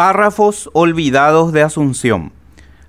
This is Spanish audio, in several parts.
Párrafos olvidados de Asunción.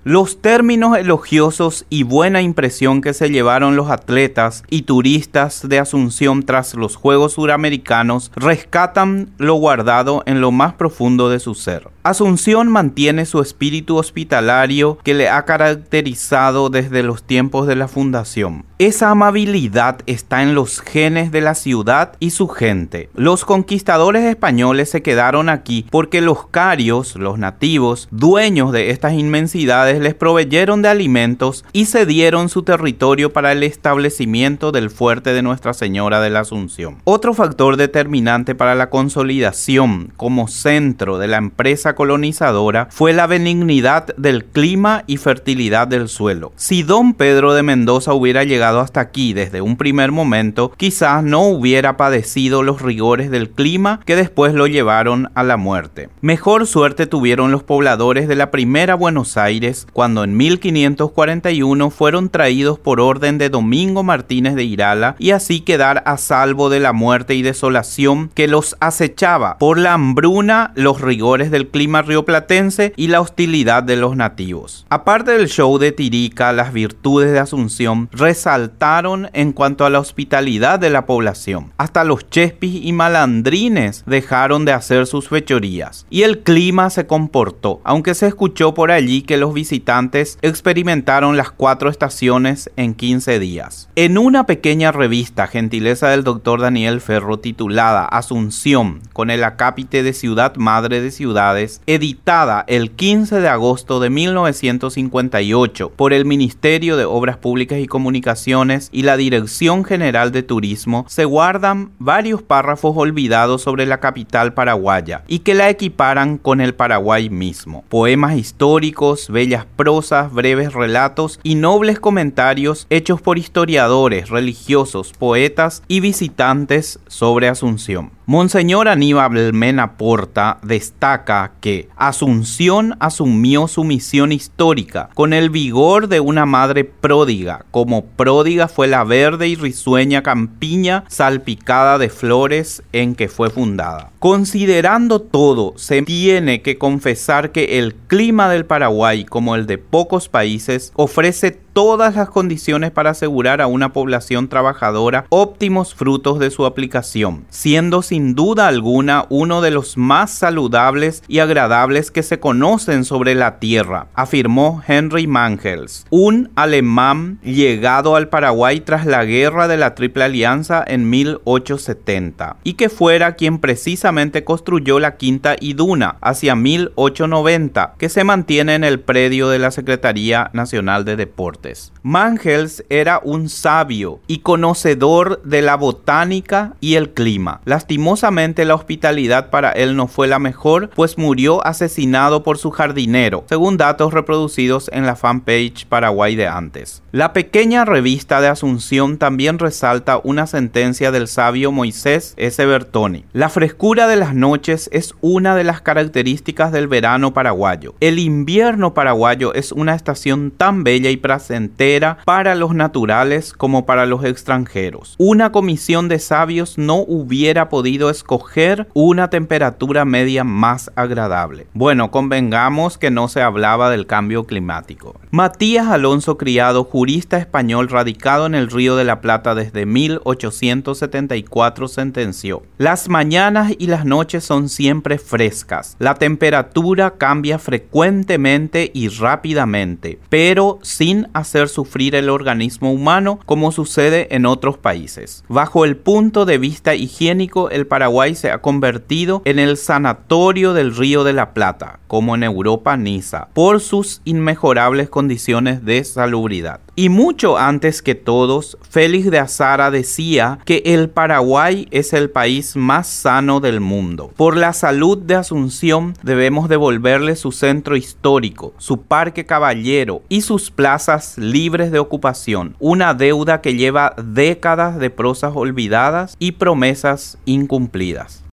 Los términos elogiosos y buena impresión que se llevaron los atletas y turistas de Asunción tras los Juegos Suramericanos rescatan lo guardado en lo más profundo de su ser. Asunción mantiene su espíritu hospitalario que le ha caracterizado desde los tiempos de la fundación. Esa amabilidad está en los genes de la ciudad y su gente. Los conquistadores españoles se quedaron aquí porque los carios, los nativos, dueños de estas inmensidades, les proveyeron de alimentos y cedieron su territorio para el establecimiento del fuerte de Nuestra Señora de la Asunción. Otro factor determinante para la consolidación como centro de la empresa colonizadora fue la benignidad del clima y fertilidad del suelo. Si don Pedro de Mendoza hubiera llegado hasta aquí desde un primer momento, quizás no hubiera padecido los rigores del clima que después lo llevaron a la muerte. Mejor suerte tuvieron los pobladores de la primera Buenos Aires cuando en 1541 fueron traídos por orden de Domingo Martínez de Irala y así quedar a salvo de la muerte y desolación que los acechaba por la hambruna, los rigores del clima rioplatense y la hostilidad de los nativos. Aparte del show de Tirica, las virtudes de Asunción resaltaron en cuanto a la hospitalidad de la población. Hasta los chespis y malandrines dejaron de hacer sus fechorías y el clima se comportó, aunque se escuchó por allí que los visitantes experimentaron las cuatro estaciones en 15 días. En una pequeña revista, gentileza del doctor Daniel Ferro, titulada Asunción, con el acápite de Ciudad Madre de Ciudades, editada el 15 de agosto de 1958 por el Ministerio de Obras Públicas y Comunicaciones y la Dirección General de Turismo, se guardan varios párrafos olvidados sobre la capital paraguaya y que la equiparan con el Paraguay mismo. Poemas históricos, bellas prosas, breves relatos y nobles comentarios hechos por historiadores, religiosos, poetas y visitantes sobre Asunción. Monseñor Aníbal Mena Porta destaca que Asunción asumió su misión histórica con el vigor de una madre pródiga, como pródiga fue la verde y risueña campiña salpicada de flores en que fue fundada. Considerando todo, se tiene que confesar que el clima del Paraguay, como el de pocos países, ofrece todas las condiciones para asegurar a una población trabajadora óptimos frutos de su aplicación, siendo sin duda alguna uno de los más saludables y agradables que se conocen sobre la tierra, afirmó Henry Mangels, un alemán llegado al Paraguay tras la guerra de la Triple Alianza en 1870, y que fuera quien precisamente construyó la Quinta Iduna hacia 1890, que se mantiene en el predio de la Secretaría Nacional de Deportes. Mangels era un sabio y conocedor de la botánica y el clima. Lastimosamente la hospitalidad para él no fue la mejor, pues murió asesinado por su jardinero, según datos reproducidos en la fanpage Paraguay de antes. La pequeña revista de Asunción también resalta una sentencia del sabio Moisés S. Bertoni. La frescura de las noches es una de las características del verano paraguayo. El invierno paraguayo es una estación tan bella y placentera entera para los naturales como para los extranjeros. Una comisión de sabios no hubiera podido escoger una temperatura media más agradable. Bueno, convengamos que no se hablaba del cambio climático. Matías Alonso Criado, jurista español radicado en el Río de la Plata desde 1874, sentenció, Las mañanas y las noches son siempre frescas. La temperatura cambia frecuentemente y rápidamente, pero sin hacer sufrir el organismo humano como sucede en otros países. Bajo el punto de vista higiénico, el Paraguay se ha convertido en el sanatorio del Río de la Plata, como en Europa Niza, por sus inmejorables condiciones de salubridad. Y mucho antes que todos, Félix de Azara decía que el Paraguay es el país más sano del mundo. Por la salud de Asunción debemos devolverle su centro histórico, su parque caballero y sus plazas libres de ocupación, una deuda que lleva décadas de prosas olvidadas y promesas incumplidas.